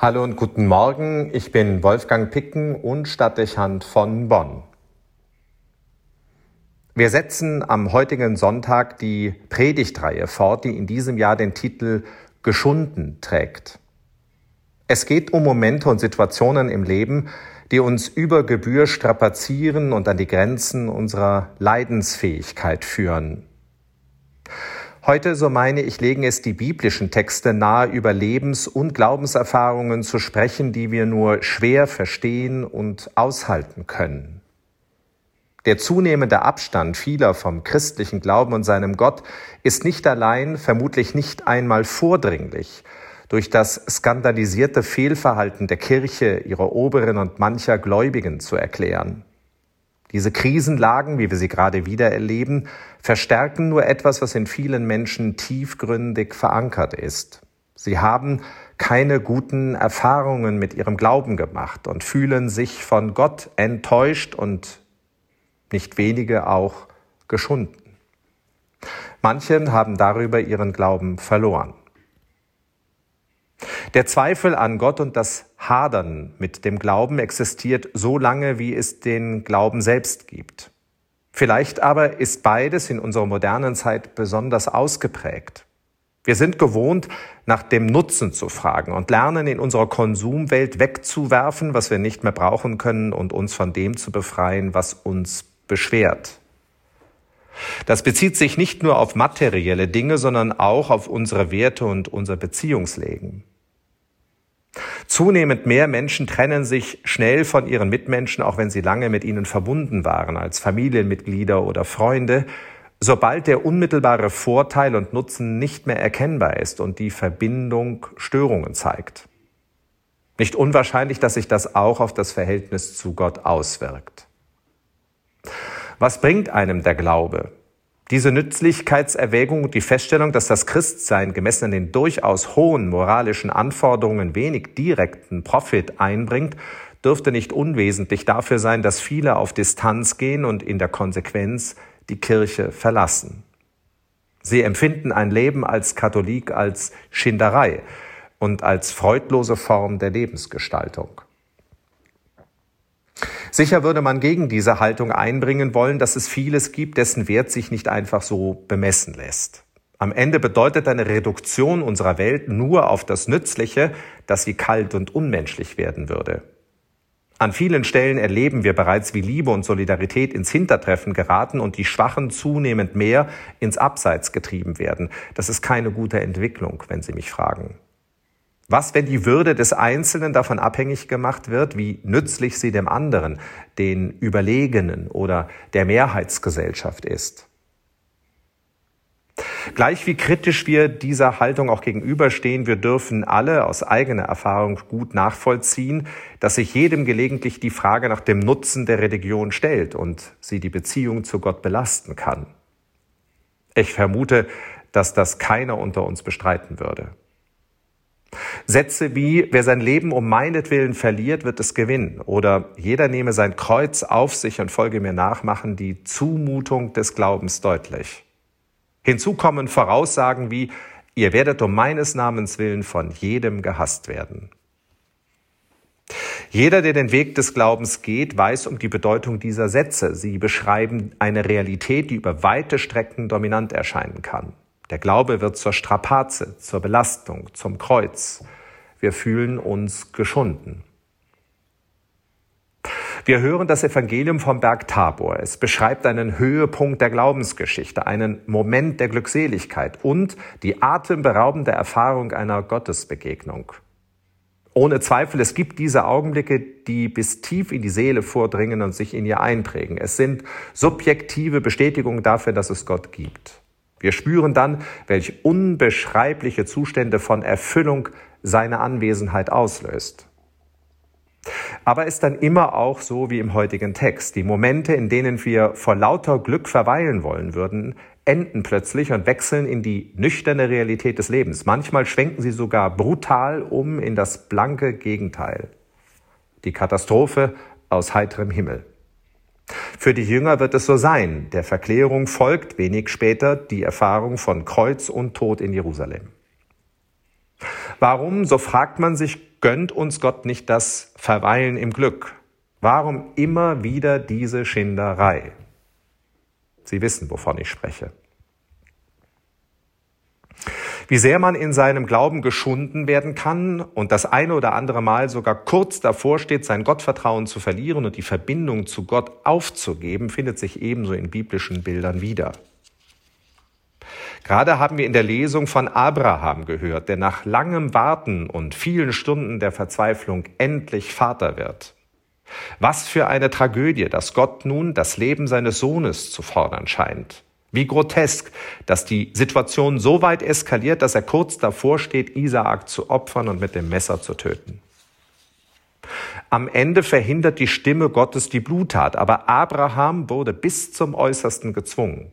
Hallo und guten Morgen, ich bin Wolfgang Picken und Stadtdechant von Bonn. Wir setzen am heutigen Sonntag die Predigtreihe fort, die in diesem Jahr den Titel Geschunden trägt. Es geht um Momente und Situationen im Leben, die uns über Gebühr strapazieren und an die Grenzen unserer Leidensfähigkeit führen. Heute, so meine ich, legen es die biblischen Texte nahe, über Lebens- und Glaubenserfahrungen zu sprechen, die wir nur schwer verstehen und aushalten können. Der zunehmende Abstand vieler vom christlichen Glauben und seinem Gott ist nicht allein, vermutlich nicht einmal vordringlich, durch das skandalisierte Fehlverhalten der Kirche, ihrer Oberen und mancher Gläubigen zu erklären. Diese Krisenlagen, wie wir sie gerade wieder erleben, verstärken nur etwas, was in vielen Menschen tiefgründig verankert ist. Sie haben keine guten Erfahrungen mit ihrem Glauben gemacht und fühlen sich von Gott enttäuscht und nicht wenige auch geschunden. Manche haben darüber ihren Glauben verloren. Der Zweifel an Gott und das Hadern mit dem Glauben existiert so lange, wie es den Glauben selbst gibt. Vielleicht aber ist beides in unserer modernen Zeit besonders ausgeprägt. Wir sind gewohnt, nach dem Nutzen zu fragen und lernen in unserer Konsumwelt wegzuwerfen, was wir nicht mehr brauchen können und uns von dem zu befreien, was uns beschwert. Das bezieht sich nicht nur auf materielle Dinge, sondern auch auf unsere Werte und unser Beziehungsleben. Zunehmend mehr Menschen trennen sich schnell von ihren Mitmenschen, auch wenn sie lange mit ihnen verbunden waren, als Familienmitglieder oder Freunde, sobald der unmittelbare Vorteil und Nutzen nicht mehr erkennbar ist und die Verbindung Störungen zeigt. Nicht unwahrscheinlich, dass sich das auch auf das Verhältnis zu Gott auswirkt. Was bringt einem der Glaube? Diese Nützlichkeitserwägung und die Feststellung, dass das Christsein gemessen an den durchaus hohen moralischen Anforderungen wenig direkten Profit einbringt, dürfte nicht unwesentlich dafür sein, dass viele auf Distanz gehen und in der Konsequenz die Kirche verlassen. Sie empfinden ein Leben als Katholik als Schinderei und als freudlose Form der Lebensgestaltung. Sicher würde man gegen diese Haltung einbringen wollen, dass es vieles gibt, dessen Wert sich nicht einfach so bemessen lässt. Am Ende bedeutet eine Reduktion unserer Welt nur auf das Nützliche, dass sie kalt und unmenschlich werden würde. An vielen Stellen erleben wir bereits, wie Liebe und Solidarität ins Hintertreffen geraten und die Schwachen zunehmend mehr ins Abseits getrieben werden. Das ist keine gute Entwicklung, wenn Sie mich fragen. Was, wenn die Würde des Einzelnen davon abhängig gemacht wird, wie nützlich sie dem anderen, den Überlegenen oder der Mehrheitsgesellschaft ist? Gleich wie kritisch wir dieser Haltung auch gegenüberstehen, wir dürfen alle aus eigener Erfahrung gut nachvollziehen, dass sich jedem gelegentlich die Frage nach dem Nutzen der Religion stellt und sie die Beziehung zu Gott belasten kann. Ich vermute, dass das keiner unter uns bestreiten würde. Sätze wie, wer sein Leben um meinetwillen verliert, wird es gewinnen. Oder jeder nehme sein Kreuz auf sich und folge mir nach, machen die Zumutung des Glaubens deutlich. Hinzu kommen Voraussagen wie, ihr werdet um meines Namens willen von jedem gehasst werden. Jeder, der den Weg des Glaubens geht, weiß um die Bedeutung dieser Sätze. Sie beschreiben eine Realität, die über weite Strecken dominant erscheinen kann. Der Glaube wird zur Strapaze, zur Belastung, zum Kreuz. Wir fühlen uns geschunden. Wir hören das Evangelium vom Berg Tabor. Es beschreibt einen Höhepunkt der Glaubensgeschichte, einen Moment der Glückseligkeit und die atemberaubende Erfahrung einer Gottesbegegnung. Ohne Zweifel, es gibt diese Augenblicke, die bis tief in die Seele vordringen und sich in ihr einprägen. Es sind subjektive Bestätigungen dafür, dass es Gott gibt. Wir spüren dann, welche unbeschreibliche Zustände von Erfüllung seine Anwesenheit auslöst. Aber ist dann immer auch so wie im heutigen Text. Die Momente, in denen wir vor lauter Glück verweilen wollen würden, enden plötzlich und wechseln in die nüchterne Realität des Lebens. Manchmal schwenken sie sogar brutal um in das blanke Gegenteil. Die Katastrophe aus heiterem Himmel. Für die Jünger wird es so sein. Der Verklärung folgt wenig später die Erfahrung von Kreuz und Tod in Jerusalem. Warum, so fragt man sich, gönnt uns Gott nicht das Verweilen im Glück? Warum immer wieder diese Schinderei? Sie wissen, wovon ich spreche. Wie sehr man in seinem Glauben geschunden werden kann und das eine oder andere Mal sogar kurz davor steht, sein Gottvertrauen zu verlieren und die Verbindung zu Gott aufzugeben, findet sich ebenso in biblischen Bildern wieder. Gerade haben wir in der Lesung von Abraham gehört, der nach langem Warten und vielen Stunden der Verzweiflung endlich Vater wird. Was für eine Tragödie, dass Gott nun das Leben seines Sohnes zu fordern scheint. Wie grotesk, dass die Situation so weit eskaliert, dass er kurz davor steht, Isaak zu opfern und mit dem Messer zu töten. Am Ende verhindert die Stimme Gottes die Bluttat, aber Abraham wurde bis zum Äußersten gezwungen.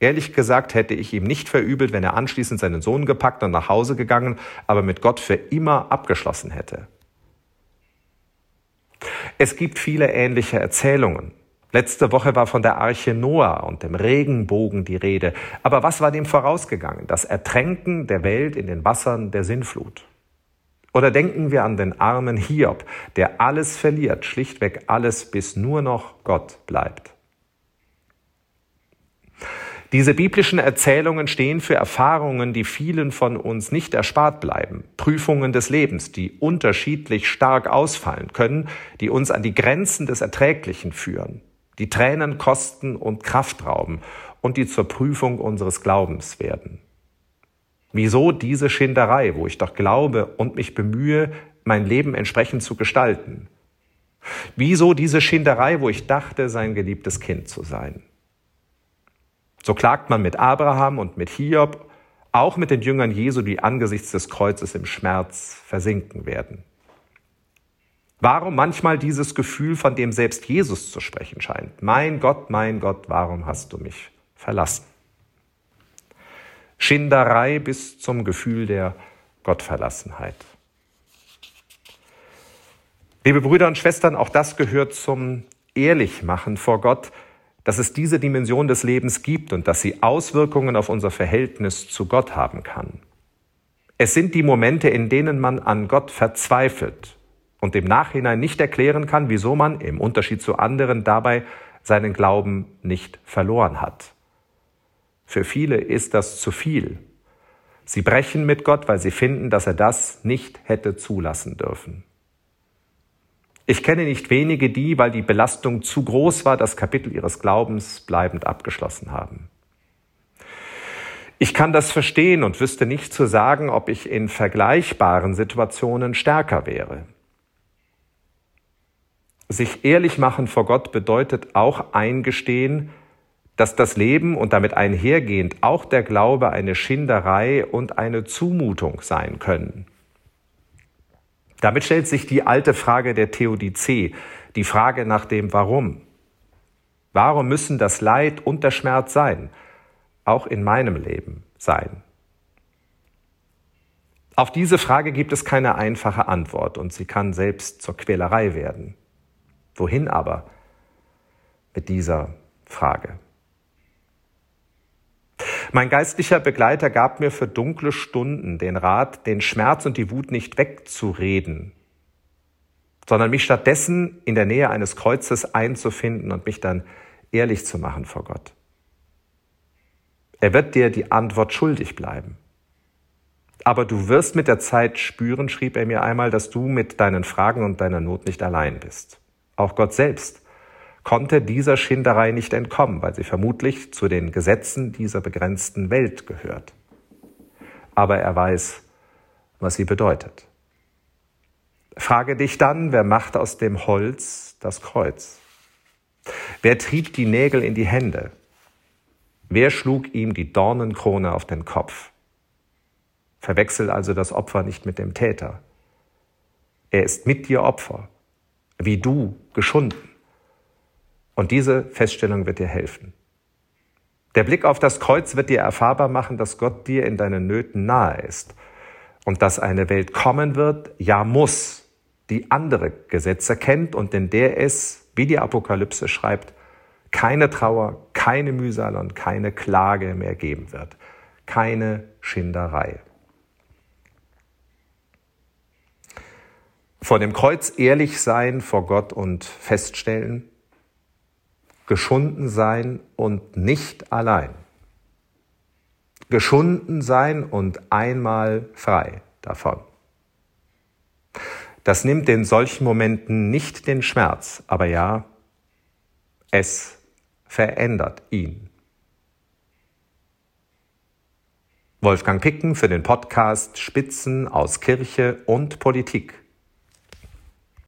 Ehrlich gesagt hätte ich ihm nicht verübelt, wenn er anschließend seinen Sohn gepackt und nach Hause gegangen, aber mit Gott für immer abgeschlossen hätte. Es gibt viele ähnliche Erzählungen. Letzte Woche war von der Arche Noah und dem Regenbogen die Rede. Aber was war dem vorausgegangen? Das Ertränken der Welt in den Wassern der Sinnflut. Oder denken wir an den armen Hiob, der alles verliert, schlichtweg alles, bis nur noch Gott bleibt. Diese biblischen Erzählungen stehen für Erfahrungen, die vielen von uns nicht erspart bleiben. Prüfungen des Lebens, die unterschiedlich stark ausfallen können, die uns an die Grenzen des Erträglichen führen, die Tränen kosten und Kraft rauben und die zur Prüfung unseres Glaubens werden. Wieso diese Schinderei, wo ich doch glaube und mich bemühe, mein Leben entsprechend zu gestalten? Wieso diese Schinderei, wo ich dachte, sein geliebtes Kind zu sein? So klagt man mit Abraham und mit Hiob, auch mit den Jüngern Jesu, die angesichts des Kreuzes im Schmerz versinken werden. Warum manchmal dieses Gefühl, von dem selbst Jesus zu sprechen scheint? Mein Gott, mein Gott, warum hast du mich verlassen? Schinderei bis zum Gefühl der Gottverlassenheit. Liebe Brüder und Schwestern, auch das gehört zum Ehrlichmachen vor Gott, dass es diese Dimension des Lebens gibt und dass sie Auswirkungen auf unser Verhältnis zu Gott haben kann. Es sind die Momente, in denen man an Gott verzweifelt und im Nachhinein nicht erklären kann, wieso man im Unterschied zu anderen dabei seinen Glauben nicht verloren hat. Für viele ist das zu viel. Sie brechen mit Gott, weil sie finden, dass er das nicht hätte zulassen dürfen. Ich kenne nicht wenige, die, weil die Belastung zu groß war, das Kapitel ihres Glaubens bleibend abgeschlossen haben. Ich kann das verstehen und wüsste nicht zu sagen, ob ich in vergleichbaren Situationen stärker wäre. Sich ehrlich machen vor Gott bedeutet auch eingestehen, dass das Leben und damit einhergehend auch der Glaube eine Schinderei und eine Zumutung sein können. Damit stellt sich die alte Frage der Theodizee, die Frage nach dem Warum. Warum müssen das Leid und der Schmerz sein? Auch in meinem Leben sein. Auf diese Frage gibt es keine einfache Antwort und sie kann selbst zur Quälerei werden. Wohin aber mit dieser Frage? Mein geistlicher Begleiter gab mir für dunkle Stunden den Rat, den Schmerz und die Wut nicht wegzureden, sondern mich stattdessen in der Nähe eines Kreuzes einzufinden und mich dann ehrlich zu machen vor Gott. Er wird dir die Antwort schuldig bleiben. Aber du wirst mit der Zeit spüren, schrieb er mir einmal, dass du mit deinen Fragen und deiner Not nicht allein bist. Auch Gott selbst konnte dieser Schinderei nicht entkommen, weil sie vermutlich zu den Gesetzen dieser begrenzten Welt gehört. Aber er weiß, was sie bedeutet. Frage dich dann, wer macht aus dem Holz das Kreuz? Wer trieb die Nägel in die Hände? Wer schlug ihm die Dornenkrone auf den Kopf? Verwechsel also das Opfer nicht mit dem Täter. Er ist mit dir Opfer, wie du geschunden. Und diese Feststellung wird dir helfen. Der Blick auf das Kreuz wird dir erfahrbar machen, dass Gott dir in deinen Nöten nahe ist und dass eine Welt kommen wird, ja muss, die andere Gesetze kennt und in der es, wie die Apokalypse schreibt, keine Trauer, keine Mühsal und keine Klage mehr geben wird, keine Schinderei. Vor dem Kreuz ehrlich sein vor Gott und feststellen, geschunden sein und nicht allein. Geschunden sein und einmal frei davon. Das nimmt in solchen Momenten nicht den Schmerz, aber ja, es verändert ihn. Wolfgang Picken für den Podcast Spitzen aus Kirche und Politik.